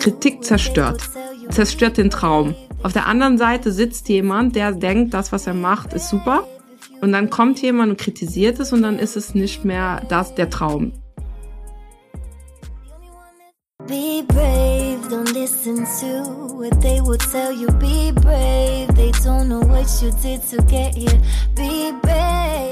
Kritik zerstört. Zerstört den Traum. Auf der anderen Seite sitzt jemand, der denkt, das, was er macht, ist super. Und dann kommt jemand und kritisiert es und dann ist es nicht mehr das der Traum. Be brave, don't listen to what they will tell you. Be brave, they don't know what you did to get here. Be brave.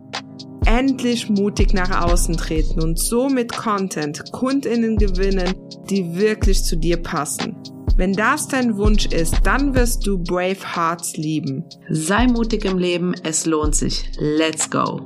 endlich mutig nach außen treten und so mit Content Kundinnen gewinnen, die wirklich zu dir passen. Wenn das dein Wunsch ist, dann wirst du Brave Hearts lieben. Sei mutig im Leben, es lohnt sich. Let's go!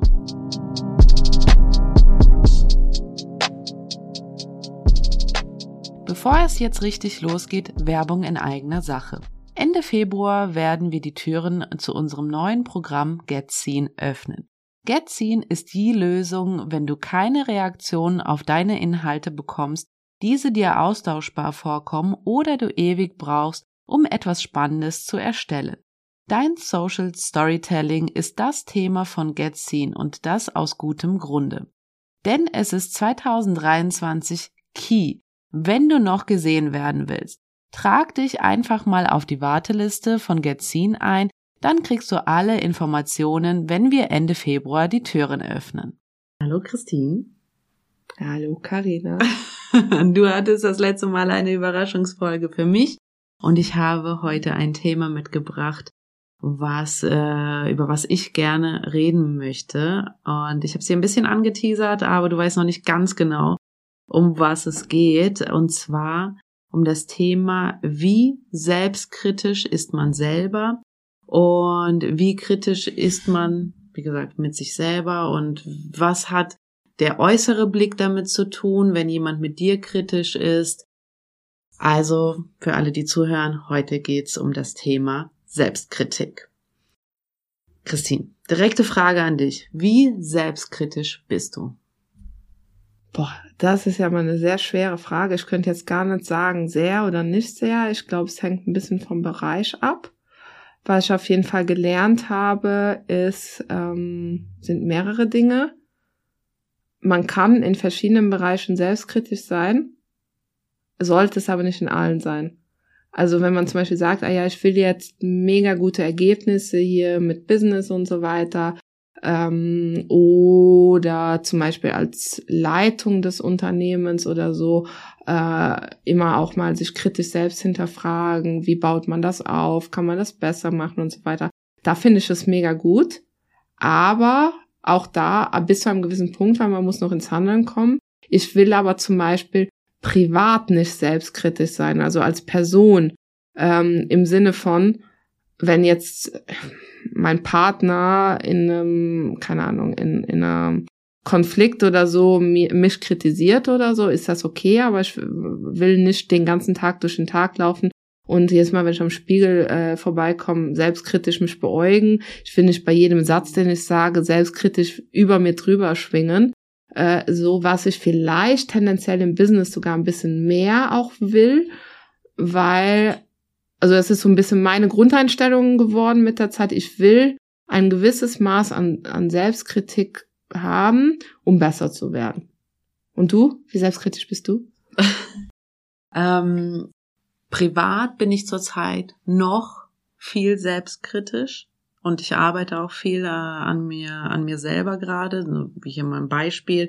Bevor es jetzt richtig losgeht, Werbung in eigener Sache. Ende Februar werden wir die Türen zu unserem neuen Programm Get Seen öffnen. GetSeen ist die Lösung, wenn du keine Reaktion auf deine Inhalte bekommst, diese dir austauschbar vorkommen oder du ewig brauchst, um etwas Spannendes zu erstellen. Dein Social Storytelling ist das Thema von GetSeen und das aus gutem Grunde. Denn es ist 2023 Key, wenn du noch gesehen werden willst. Trag dich einfach mal auf die Warteliste von GetSeen ein dann kriegst du alle Informationen, wenn wir Ende Februar die Türen öffnen. Hallo Christine. Hallo Karina. Du hattest das letzte Mal eine Überraschungsfolge für mich und ich habe heute ein Thema mitgebracht, was äh, über was ich gerne reden möchte und ich habe sie ein bisschen angeteasert, aber du weißt noch nicht ganz genau, um was es geht und zwar um das Thema, wie selbstkritisch ist man selber und wie kritisch ist man, wie gesagt, mit sich selber und was hat der äußere Blick damit zu tun, wenn jemand mit dir kritisch ist. Also für alle, die zuhören, heute geht's um das Thema Selbstkritik. Christine, direkte Frage an dich. Wie selbstkritisch bist du? Boah, das ist ja mal eine sehr schwere Frage. Ich könnte jetzt gar nicht sagen, sehr oder nicht sehr. Ich glaube, es hängt ein bisschen vom Bereich ab. Was ich auf jeden Fall gelernt habe, ist, ähm, sind mehrere Dinge. Man kann in verschiedenen Bereichen selbstkritisch sein, sollte es aber nicht in allen sein. Also wenn man zum Beispiel sagt, ah ja, ich will jetzt mega gute Ergebnisse hier mit Business und so weiter, ähm, oder zum Beispiel als Leitung des Unternehmens oder so äh, immer auch mal sich kritisch selbst hinterfragen, wie baut man das auf, kann man das besser machen und so weiter. Da finde ich es mega gut, aber auch da bis zu einem gewissen Punkt, weil man muss noch ins Handeln kommen. Ich will aber zum Beispiel privat nicht selbstkritisch sein, also als Person ähm, im Sinne von, wenn jetzt mein Partner in einem, keine Ahnung, in, in einem Konflikt oder so mich kritisiert oder so, ist das okay, aber ich will nicht den ganzen Tag durch den Tag laufen und jedes Mal, wenn ich am Spiegel äh, vorbeikomme, selbstkritisch mich beäugen. Ich will nicht bei jedem Satz, den ich sage, selbstkritisch über mir drüber schwingen. Äh, so was ich vielleicht tendenziell im Business sogar ein bisschen mehr auch will, weil also es ist so ein bisschen meine Grundeinstellung geworden mit der Zeit. Ich will ein gewisses Maß an, an Selbstkritik haben, um besser zu werden. Und du? Wie selbstkritisch bist du? ähm, privat bin ich zurzeit noch viel selbstkritisch und ich arbeite auch viel äh, an mir, an mir selber gerade, wie hier mein Beispiel.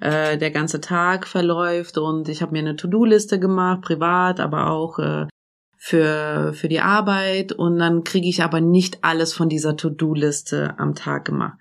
Äh, der ganze Tag verläuft und ich habe mir eine To-Do-Liste gemacht, privat, aber auch äh, für, für die Arbeit und dann kriege ich aber nicht alles von dieser To-Do-Liste am Tag gemacht.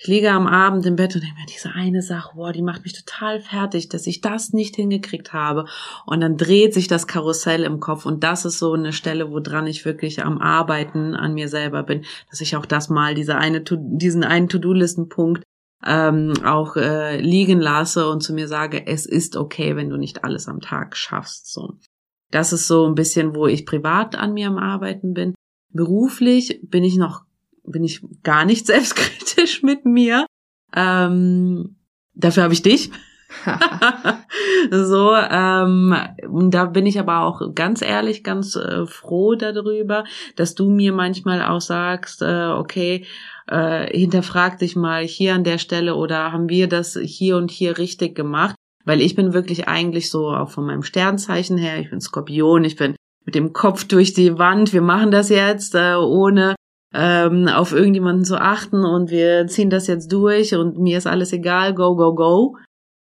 Ich liege am Abend im Bett und denke mir, diese eine Sache, boah, die macht mich total fertig, dass ich das nicht hingekriegt habe. Und dann dreht sich das Karussell im Kopf und das ist so eine Stelle, woran ich wirklich am Arbeiten an mir selber bin, dass ich auch das mal, diese eine, diesen einen To-Do-Listen-Punkt ähm, auch äh, liegen lasse und zu mir sage, es ist okay, wenn du nicht alles am Tag schaffst. So. Das ist so ein bisschen, wo ich privat an mir am Arbeiten bin. Beruflich bin ich noch, bin ich gar nicht selbstkritisch mit mir. Ähm, dafür habe ich dich. so, ähm, da bin ich aber auch ganz ehrlich, ganz äh, froh darüber, dass du mir manchmal auch sagst, äh, okay, äh, hinterfrag dich mal hier an der Stelle oder haben wir das hier und hier richtig gemacht? Weil ich bin wirklich eigentlich so auch von meinem Sternzeichen her, ich bin Skorpion, ich bin mit dem Kopf durch die Wand, wir machen das jetzt äh, ohne ähm, auf irgendjemanden zu achten und wir ziehen das jetzt durch und mir ist alles egal, go, go, go.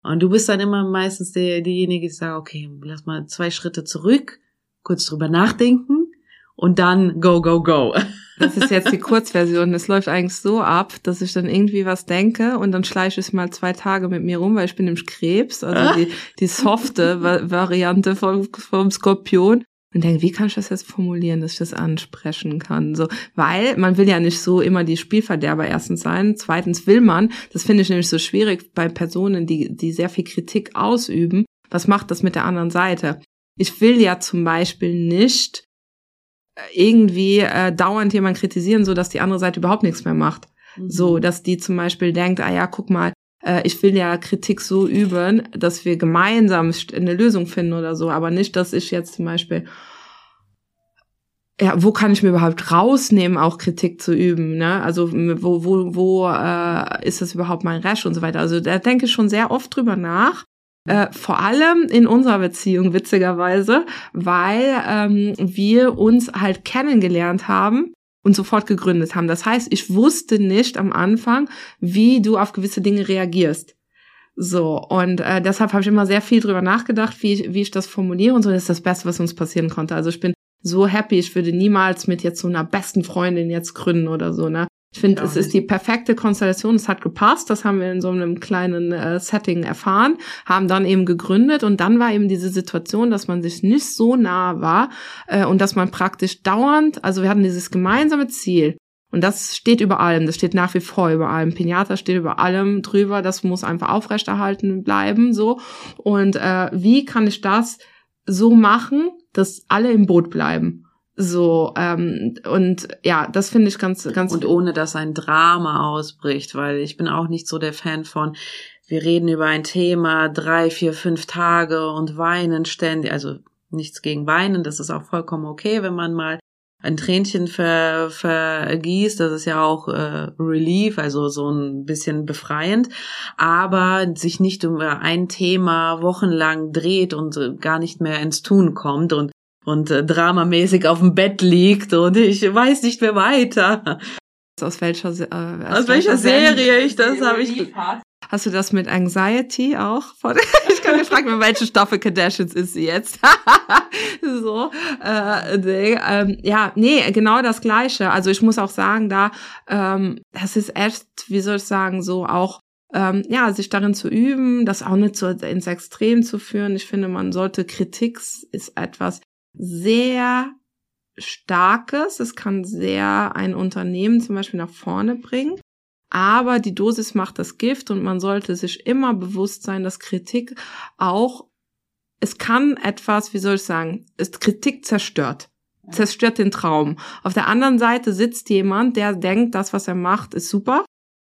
Und du bist dann immer meistens der, diejenige, die sagt, okay, lass mal zwei Schritte zurück, kurz drüber nachdenken und dann go, go, go. Das ist jetzt die Kurzversion. Es läuft eigentlich so ab, dass ich dann irgendwie was denke und dann schleiche ich mal zwei Tage mit mir rum, weil ich bin nämlich Krebs, also die, die softe Variante vom, vom Skorpion und denke, wie kann ich das jetzt formulieren, dass ich das ansprechen kann? So, weil man will ja nicht so immer die Spielverderber erstens sein. Zweitens will man, das finde ich nämlich so schwierig bei Personen, die, die sehr viel Kritik ausüben. Was macht das mit der anderen Seite? Ich will ja zum Beispiel nicht äh, irgendwie äh, dauernd jemand kritisieren, so dass die andere Seite überhaupt nichts mehr macht. Mhm. So, dass die zum Beispiel denkt, ah ja, guck mal, äh, ich will ja Kritik so üben, dass wir gemeinsam eine Lösung finden oder so, aber nicht, dass ich jetzt zum Beispiel ja, wo kann ich mir überhaupt rausnehmen, auch Kritik zu üben, ne? Also wo, wo, wo äh, ist das überhaupt mein Recht und so weiter. Also da denke ich schon sehr oft drüber nach. Äh, vor allem in unserer Beziehung, witzigerweise, weil ähm, wir uns halt kennengelernt haben und sofort gegründet haben. Das heißt, ich wusste nicht am Anfang, wie du auf gewisse Dinge reagierst. So, und äh, deshalb habe ich immer sehr viel drüber nachgedacht, wie ich, wie ich das formuliere und so. Das ist das Beste, was uns passieren konnte. Also ich bin so happy, ich würde niemals mit jetzt so einer besten Freundin jetzt gründen oder so, ne? Ich finde, es ist die perfekte Konstellation, es hat gepasst, das haben wir in so einem kleinen äh, Setting erfahren, haben dann eben gegründet. Und dann war eben diese Situation, dass man sich nicht so nah war äh, und dass man praktisch dauernd, also wir hatten dieses gemeinsame Ziel. Und das steht über allem, das steht nach wie vor über allem. Pinata steht über allem drüber, das muss einfach aufrechterhalten bleiben, so. Und äh, wie kann ich das so machen, dass alle im Boot bleiben? So, ähm, und ja, das finde ich ganz, ganz. Und ohne dass ein Drama ausbricht, weil ich bin auch nicht so der Fan von, wir reden über ein Thema drei, vier, fünf Tage und weinen ständig. Also nichts gegen weinen, das ist auch vollkommen okay, wenn man mal ein Tränchen ver, vergießt, das ist ja auch äh, Relief, also so ein bisschen befreiend, aber sich nicht um ein Thema wochenlang dreht und gar nicht mehr ins Tun kommt und und äh, dramamäßig auf dem Bett liegt und ich weiß nicht mehr weiter. Aus welcher, äh, aus, aus welcher Serie ich das habe ich. Hast du das mit Anxiety auch? ich kann mir fragen, welche Staffel Kardashians ist sie jetzt? so, äh, nee, ähm, ja, nee, genau das Gleiche. Also ich muss auch sagen, da, ähm, das ist echt, wie soll ich sagen, so auch ähm, ja, sich darin zu üben, das auch nicht so ins Extrem zu führen. Ich finde, man sollte Kritik ist etwas sehr Starkes. Es kann sehr ein Unternehmen zum Beispiel nach vorne bringen. Aber die Dosis macht das Gift und man sollte sich immer bewusst sein, dass Kritik auch, es kann etwas, wie soll ich sagen, ist Kritik zerstört. Zerstört den Traum. Auf der anderen Seite sitzt jemand, der denkt, das, was er macht, ist super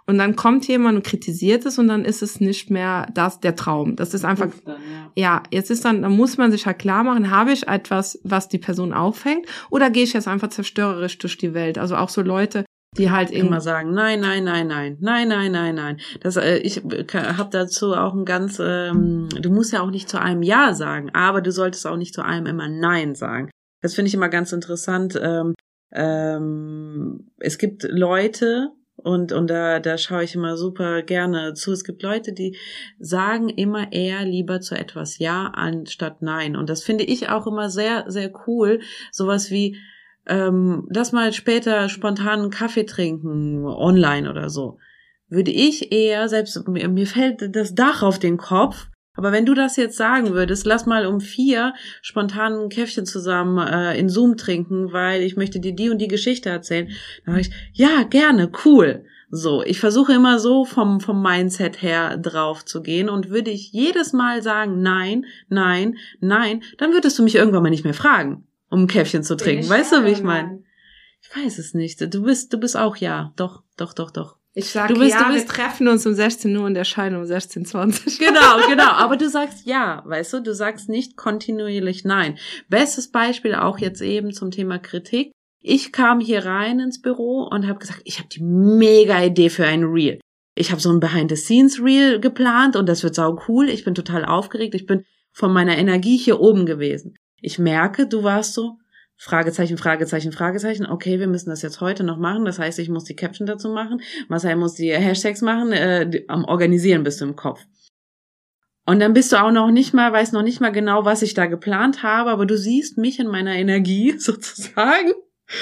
und dann kommt jemand und kritisiert es und dann ist es nicht mehr das der Traum. Das ist einfach dann, ja. ja. jetzt ist dann dann muss man sich halt klar machen, habe ich etwas, was die Person aufhängt oder gehe ich jetzt einfach zerstörerisch durch die Welt? Also auch so Leute, die halt immer sagen, nein, nein, nein, nein, nein, nein, nein, nein. Das äh, ich habe dazu auch ein ganz ähm, du musst ja auch nicht zu einem ja sagen, aber du solltest auch nicht zu einem immer nein sagen. Das finde ich immer ganz interessant. Ähm, ähm, es gibt Leute, und, und da, da schaue ich immer super gerne zu. Es gibt Leute, die sagen immer eher lieber zu etwas Ja anstatt Nein. Und das finde ich auch immer sehr, sehr cool. Sowas wie, ähm, lass mal später spontan einen Kaffee trinken, online oder so. Würde ich eher, selbst mir, mir fällt das Dach auf den Kopf, aber wenn du das jetzt sagen würdest, lass mal um vier spontan ein Käffchen zusammen äh, in Zoom trinken, weil ich möchte dir die und die Geschichte erzählen, dann sag ich, ja, gerne, cool. So, ich versuche immer so vom, vom Mindset her drauf zu gehen und würde ich jedes Mal sagen, nein, nein, nein, dann würdest du mich irgendwann mal nicht mehr fragen, um ein Käffchen zu trinken. Weißt du, wie ich meine? Ich weiß es nicht. Du bist, du bist auch ja. Doch, doch, doch, doch. Ich sage, ja, du bist, treffen uns um 16 Uhr und erscheinen um 16.20 Genau, genau. Aber du sagst ja, weißt du, du sagst nicht kontinuierlich nein. Bestes Beispiel auch jetzt eben zum Thema Kritik. Ich kam hier rein ins Büro und habe gesagt, ich habe die mega Idee für ein Reel. Ich habe so ein Behind-the-Scenes-Reel geplant und das wird sau cool. Ich bin total aufgeregt. Ich bin von meiner Energie hier oben gewesen. Ich merke, du warst so, Fragezeichen, Fragezeichen, Fragezeichen. Okay, wir müssen das jetzt heute noch machen. Das heißt, ich muss die Caption dazu machen. Marcel muss die Hashtags machen. Äh, am Organisieren bist du im Kopf. Und dann bist du auch noch nicht mal, weißt noch nicht mal genau, was ich da geplant habe, aber du siehst mich in meiner Energie sozusagen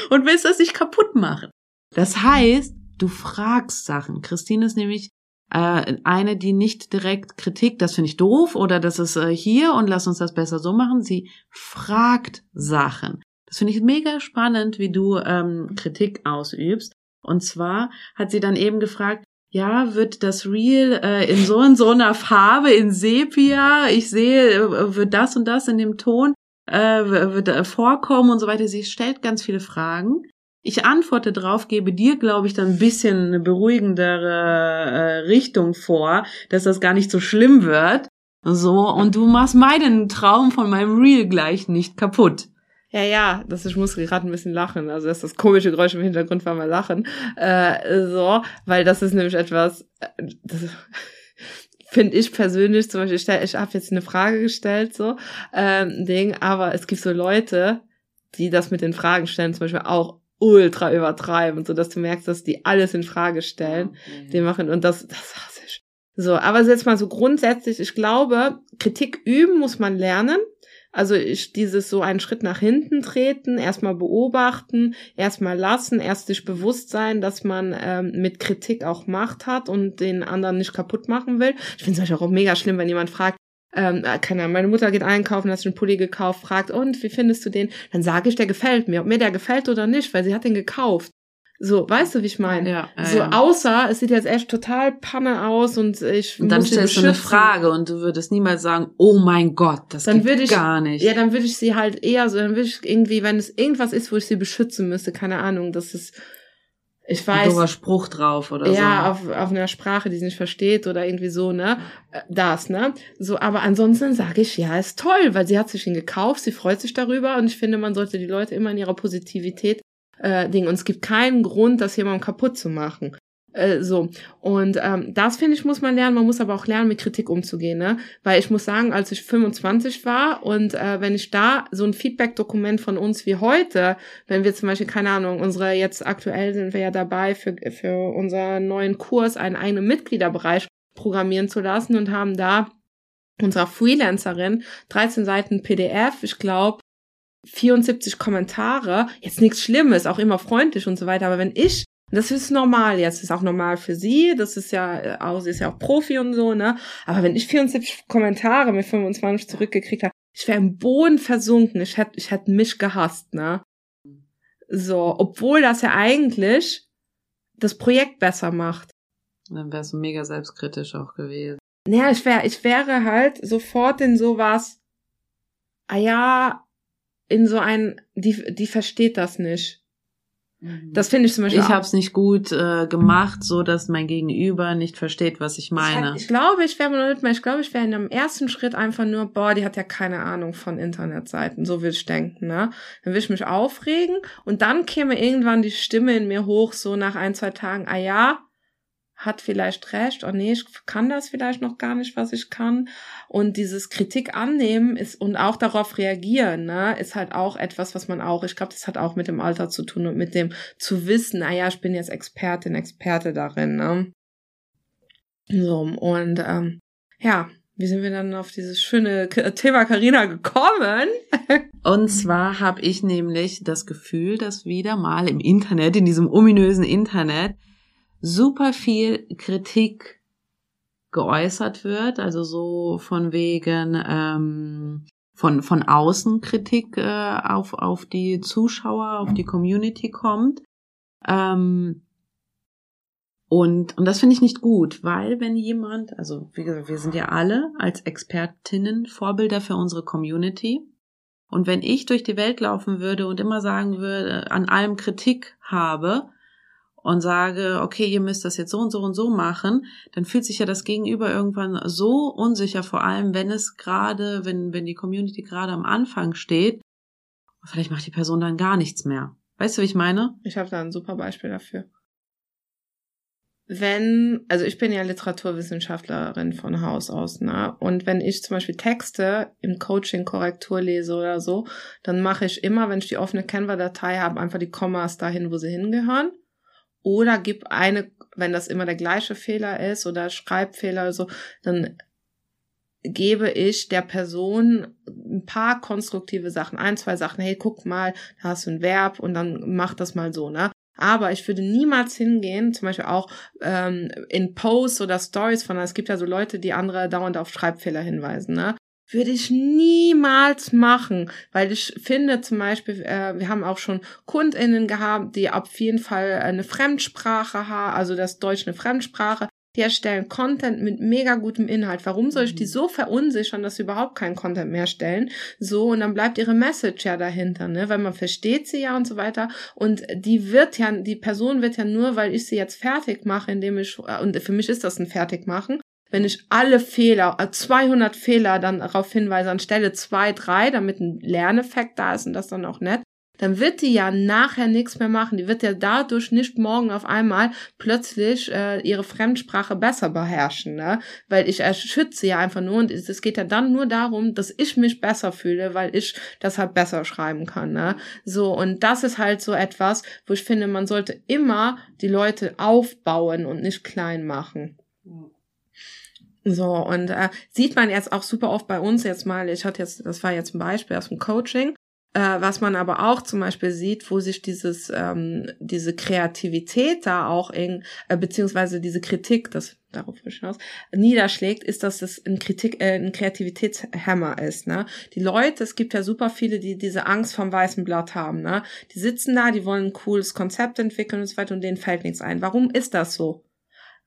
und willst das nicht kaputt machen. Das heißt, du fragst Sachen. Christine ist nämlich äh, eine, die nicht direkt Kritik, das finde ich doof oder das ist äh, hier und lass uns das besser so machen. Sie fragt Sachen. Das finde ich mega spannend, wie du ähm, Kritik ausübst. Und zwar hat sie dann eben gefragt, ja, wird das Real äh, in so und so einer Farbe, in Sepia, ich sehe, äh, wird das und das in dem Ton äh, wird äh, vorkommen und so weiter. Sie stellt ganz viele Fragen. Ich antworte drauf, gebe dir, glaube ich, dann ein bisschen eine beruhigendere äh, Richtung vor, dass das gar nicht so schlimm wird. So, und du machst meinen Traum von meinem Real gleich nicht kaputt. Ja, ja, das ich muss gerade ein bisschen lachen. Also das ist das komische Geräusch im Hintergrund war mal lachen. Äh, so, weil das ist nämlich etwas, äh, das finde ich persönlich zum Beispiel, ich, stell, ich habe jetzt eine Frage gestellt, so, ähm, Ding, aber es gibt so Leute, die das mit den Fragen stellen, zum Beispiel auch ultra übertreiben, so dass du merkst, dass die alles in Frage stellen, okay. die machen und das, das hasse ich. So, aber jetzt mal so grundsätzlich, ich glaube, Kritik üben muss man lernen. Also ich dieses so einen Schritt nach hinten treten, erstmal beobachten, erstmal lassen, erst sich bewusst sein, dass man ähm, mit Kritik auch Macht hat und den anderen nicht kaputt machen will. Ich finde es auch mega schlimm, wenn jemand fragt, ähm, äh, keine Ahnung, meine Mutter geht einkaufen, hat sich einen Pulli gekauft, fragt, und wie findest du den? Dann sage ich, der gefällt mir, ob mir der gefällt oder nicht, weil sie hat den gekauft. So, weißt du, wie ich meine? Ja, ja, so, außer es sieht jetzt echt total Panne aus und ich. Und dann stellst du eine Frage und du würdest niemals sagen, oh mein Gott, das dann geht ich, gar nicht. Ja, dann würde ich sie halt eher so, dann würde ich irgendwie, wenn es irgendwas ist, wo ich sie beschützen müsste, keine Ahnung, das ist, ich weiß. Ein Spruch drauf oder ja, so. Ja, auf, auf einer Sprache, die sie nicht versteht oder irgendwie so, ne? Äh, das, ne? So, aber ansonsten sage ich, ja, ist toll, weil sie hat sich ihn gekauft, sie freut sich darüber und ich finde, man sollte die Leute immer in ihrer Positivität äh, Ding. Und es gibt keinen Grund, das jemandem kaputt zu machen. Äh, so. Und ähm, das, finde ich, muss man lernen. Man muss aber auch lernen, mit Kritik umzugehen. Ne? Weil ich muss sagen, als ich 25 war und äh, wenn ich da so ein Feedback-Dokument von uns wie heute, wenn wir zum Beispiel, keine Ahnung, unsere, jetzt aktuell sind wir ja dabei, für, für unseren neuen Kurs einen eigenen Mitgliederbereich programmieren zu lassen und haben da unserer Freelancerin 13 Seiten PDF, ich glaube, 74 Kommentare, jetzt nichts Schlimmes, auch immer freundlich und so weiter, aber wenn ich das ist normal jetzt, das ist auch normal für sie, das ist ja äh, auch, sie ist ja auch Profi und so, ne? Aber wenn ich 74 Kommentare mit 25 zurückgekriegt habe, ich wäre im Boden versunken, ich hätte ich hätte mich gehasst, ne? So, obwohl das ja eigentlich das Projekt besser macht. Dann wärst du mega selbstkritisch auch gewesen. Naja, ich wäre, ich wäre halt sofort in sowas, ah ja, in so ein, die, die versteht das nicht. Mhm. Das finde ich zum Beispiel. Ich habe es nicht gut äh, gemacht, so dass mein Gegenüber nicht versteht, was ich meine. Ich, ich glaube, ich wäre nicht mehr. Ich glaube, ich wäre in einem ersten Schritt einfach nur, boah, die hat ja keine Ahnung von Internetseiten. So will ich denken, ne? Dann will ich mich aufregen und dann käme irgendwann die Stimme in mir hoch, so nach ein zwei Tagen. Ah ja, hat vielleicht recht, oh nee, ich kann das vielleicht noch gar nicht, was ich kann. Und dieses Kritik annehmen ist und auch darauf reagieren, ne, ist halt auch etwas, was man auch, ich glaube, das hat auch mit dem Alter zu tun und mit dem zu wissen, naja, ich bin jetzt Expertin, Experte darin, ne. So, und ähm, ja, wie sind wir dann auf dieses schöne Thema Karina gekommen? Und zwar habe ich nämlich das Gefühl, dass wieder mal im Internet, in diesem ominösen Internet, super viel Kritik geäußert wird, also so von wegen ähm, von von außen Kritik äh, auf auf die Zuschauer, auf die Community kommt. Ähm, Und, und das finde ich nicht gut, weil wenn jemand, also wie gesagt, wir sind ja alle als Expertinnen Vorbilder für unsere Community. Und wenn ich durch die Welt laufen würde und immer sagen würde, an allem Kritik habe, und sage, okay, ihr müsst das jetzt so und so und so machen, dann fühlt sich ja das Gegenüber irgendwann so unsicher, vor allem wenn es gerade, wenn, wenn die Community gerade am Anfang steht, vielleicht macht die Person dann gar nichts mehr. Weißt du, wie ich meine? Ich habe da ein super Beispiel dafür. Wenn, also ich bin ja Literaturwissenschaftlerin von Haus aus, ne? Und wenn ich zum Beispiel Texte im Coaching Korrektur lese oder so, dann mache ich immer, wenn ich die offene Canva-Datei habe, einfach die Kommas dahin, wo sie hingehören oder gib eine, wenn das immer der gleiche Fehler ist oder Schreibfehler oder so, dann gebe ich der Person ein paar konstruktive Sachen, ein, zwei Sachen, hey, guck mal, da hast du ein Verb und dann mach das mal so, ne? Aber ich würde niemals hingehen, zum Beispiel auch ähm, in Posts oder Stories von, es gibt ja so Leute, die andere dauernd auf Schreibfehler hinweisen, ne? Würde ich niemals machen, weil ich finde zum Beispiel, äh, wir haben auch schon KundInnen gehabt, die auf jeden Fall eine Fremdsprache haben, also das Deutsch eine Fremdsprache, die erstellen Content mit mega gutem Inhalt. Warum soll ich die mhm. so verunsichern, dass sie überhaupt keinen Content mehr stellen? So, und dann bleibt ihre Message ja dahinter, ne? Weil man versteht sie ja und so weiter. Und die wird ja, die Person wird ja nur, weil ich sie jetzt fertig mache, indem ich, und für mich ist das ein Fertigmachen, wenn ich alle Fehler, 200 äh, Fehler dann darauf hinweise, anstelle zwei, drei, damit ein Lerneffekt da ist und das dann auch nett, dann wird die ja nachher nichts mehr machen. Die wird ja dadurch nicht morgen auf einmal plötzlich äh, ihre Fremdsprache besser beherrschen, ne? Weil ich erschütze ja einfach nur und es geht ja dann nur darum, dass ich mich besser fühle, weil ich das halt besser schreiben kann, ne? So, und das ist halt so etwas, wo ich finde, man sollte immer die Leute aufbauen und nicht klein machen. So, und äh, sieht man jetzt auch super oft bei uns jetzt mal, ich hatte jetzt, das war jetzt ein Beispiel aus dem Coaching, äh, was man aber auch zum Beispiel sieht, wo sich dieses, ähm, diese Kreativität da auch in, äh, beziehungsweise diese Kritik, das darauf hinaus, niederschlägt, ist, dass es ein Kritik, äh, ein Kreativitätshammer ist, ne? Die Leute, es gibt ja super viele, die diese Angst vom weißen Blatt haben, ne? Die sitzen da, die wollen ein cooles Konzept entwickeln und so weiter und denen fällt nichts ein. Warum ist das so?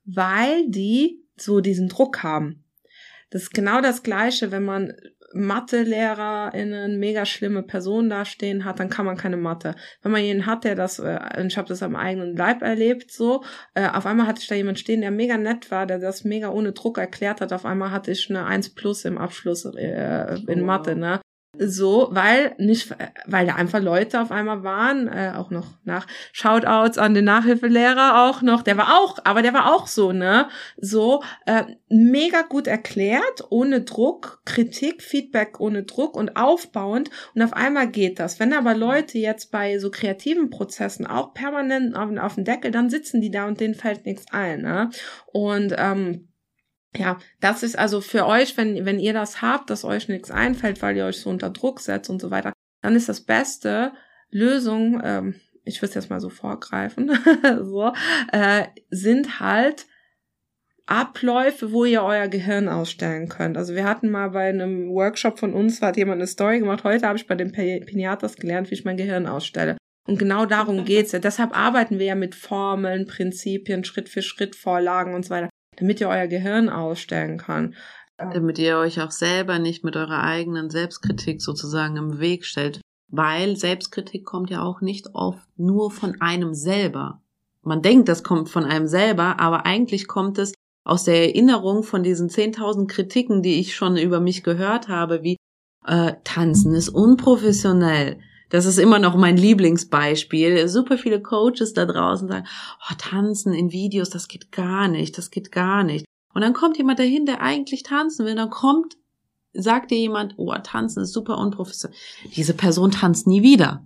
Weil die so diesen Druck haben. Das ist genau das Gleiche, wenn man Mathe-LehrerInnen mega schlimme Personen dastehen hat, dann kann man keine Mathe. Wenn man jemanden hat, der das, äh, ich habe das am eigenen Leib erlebt, so, äh, auf einmal hatte ich da jemand stehen, der mega nett war, der das mega ohne Druck erklärt hat, auf einmal hatte ich eine 1 plus im Abschluss äh, in Mathe, ne? So, weil nicht, weil da einfach Leute auf einmal waren, äh, auch noch nach Shoutouts an den Nachhilfelehrer auch noch, der war auch, aber der war auch so, ne? So, äh, mega gut erklärt, ohne Druck, Kritik, Feedback ohne Druck und aufbauend und auf einmal geht das. Wenn aber Leute jetzt bei so kreativen Prozessen auch permanent auf, auf dem Deckel, dann sitzen die da und denen fällt nichts ein, ne? Und ähm, ja, das ist also für euch, wenn, wenn ihr das habt, dass euch nichts einfällt, weil ihr euch so unter Druck setzt und so weiter, dann ist das beste Lösung, ähm, ich würde es jetzt mal so vorgreifen, so, äh, sind halt Abläufe, wo ihr euer Gehirn ausstellen könnt. Also wir hatten mal bei einem Workshop von uns, hat jemand eine Story gemacht. Heute habe ich bei den Pinatas gelernt, wie ich mein Gehirn ausstelle. Und genau darum geht's ja. Deshalb arbeiten wir ja mit Formeln, Prinzipien, Schritt für Schritt, Vorlagen und so weiter damit ihr euer Gehirn ausstellen kann. Damit ihr euch auch selber nicht mit eurer eigenen Selbstkritik sozusagen im Weg stellt. Weil Selbstkritik kommt ja auch nicht oft nur von einem selber. Man denkt, das kommt von einem selber, aber eigentlich kommt es aus der Erinnerung von diesen 10.000 Kritiken, die ich schon über mich gehört habe, wie äh, Tanzen ist unprofessionell, das ist immer noch mein Lieblingsbeispiel. Super viele Coaches da draußen sagen, oh, tanzen in Videos, das geht gar nicht, das geht gar nicht. Und dann kommt jemand dahin, der eigentlich tanzen will, dann kommt, sagt dir jemand, oh, tanzen ist super unprofessionell. Diese Person tanzt nie wieder,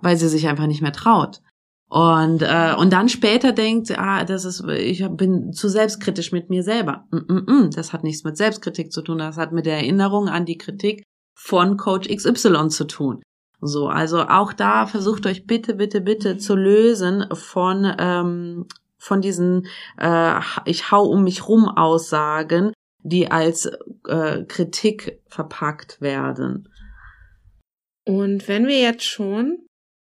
weil sie sich einfach nicht mehr traut. Und, äh, und dann später denkt, ah, das ist, ich bin zu selbstkritisch mit mir selber. -mm -mm, das hat nichts mit Selbstkritik zu tun, das hat mit der Erinnerung an die Kritik von Coach XY zu tun. So, also auch da versucht euch bitte, bitte, bitte zu lösen von ähm, von diesen äh, ich hau um mich rum Aussagen, die als äh, Kritik verpackt werden. Und wenn wir jetzt schon,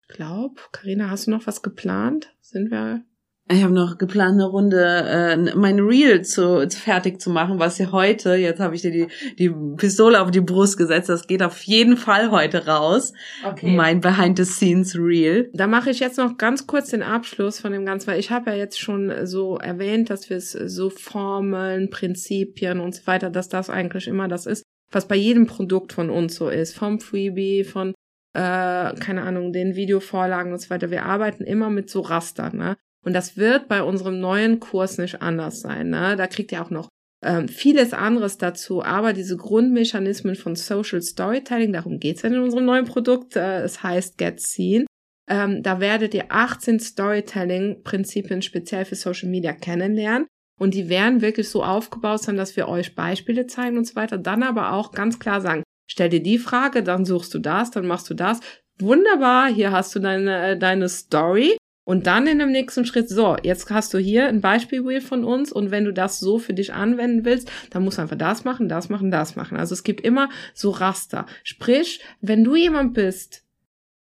glaub, Karina, hast du noch was geplant? Sind wir Ich habe noch geplant, eine Runde äh, mein Reel zu, zu fertig zu machen, was ja heute, jetzt habe ich dir die, die Pistole auf die Brust gesetzt, das geht auf jeden Fall heute raus. Okay. Mein Behind-the-Scenes-Reel. Da mache ich jetzt noch ganz kurz den Abschluss von dem Ganzen, weil ich habe ja jetzt schon so erwähnt, dass wir es so Formeln, Prinzipien und so weiter, dass das eigentlich immer das ist, was bei jedem Produkt von uns so ist. Vom Freebie, von äh, keine Ahnung, den Videovorlagen und so weiter. Wir arbeiten immer mit so Rastern, ne? Und das wird bei unserem neuen Kurs nicht anders sein. Ne? Da kriegt ihr auch noch ähm, vieles anderes dazu, aber diese Grundmechanismen von Social Storytelling, darum geht's ja in unserem neuen Produkt, äh, es heißt Get Seen. Ähm, da werdet ihr 18 Storytelling-Prinzipien speziell für Social Media kennenlernen. Und die werden wirklich so aufgebaut sein, dass wir euch Beispiele zeigen und so weiter. Dann aber auch ganz klar sagen, stell dir die Frage, dann suchst du das, dann machst du das. Wunderbar, hier hast du deine, äh, deine Story. Und dann in dem nächsten Schritt, so, jetzt hast du hier ein Beispielwheel von uns und wenn du das so für dich anwenden willst, dann musst du einfach das machen, das machen, das machen. Also es gibt immer so Raster. Sprich, wenn du jemand bist,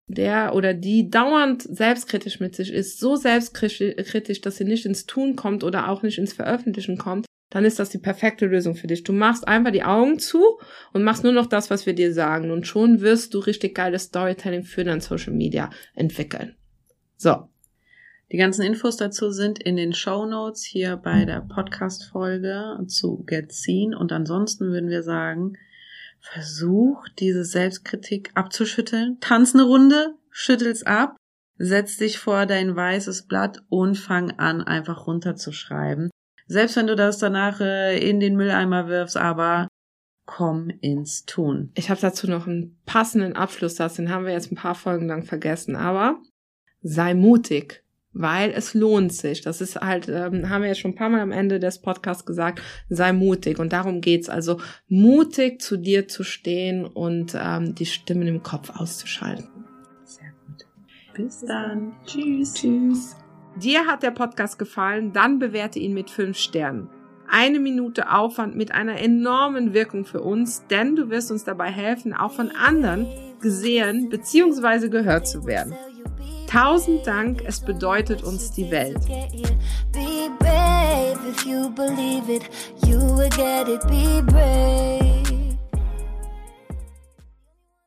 der oder die dauernd selbstkritisch mit sich ist, so selbstkritisch, dass sie nicht ins Tun kommt oder auch nicht ins Veröffentlichen kommt, dann ist das die perfekte Lösung für dich. Du machst einfach die Augen zu und machst nur noch das, was wir dir sagen und schon wirst du richtig geiles Storytelling für dein Social Media entwickeln. So, die ganzen Infos dazu sind in den Show Notes hier bei der Podcast-Folge zu Get Seen. Und ansonsten würden wir sagen, versuch diese Selbstkritik abzuschütteln. Tanz eine Runde, schüttel's ab, setz dich vor dein weißes Blatt und fang an, einfach runterzuschreiben. Selbst wenn du das danach äh, in den Mülleimer wirfst, aber komm ins Tun. Ich habe dazu noch einen passenden Abschlusssatz, den haben wir jetzt ein paar Folgen lang vergessen, aber sei mutig weil es lohnt sich. Das ist halt, ähm, haben wir jetzt schon ein paar Mal am Ende des Podcasts gesagt, sei mutig. Und darum geht's. Also mutig zu dir zu stehen und ähm, die Stimmen im Kopf auszuschalten. Sehr gut. Bis dann. Tschüss. Tschüss. Dir hat der Podcast gefallen, dann bewerte ihn mit fünf Sternen. Eine Minute Aufwand mit einer enormen Wirkung für uns, denn du wirst uns dabei helfen, auch von anderen gesehen bzw. gehört zu werden. Tausend Dank, es bedeutet uns die Welt. If you believe it, you will get it. Be brave.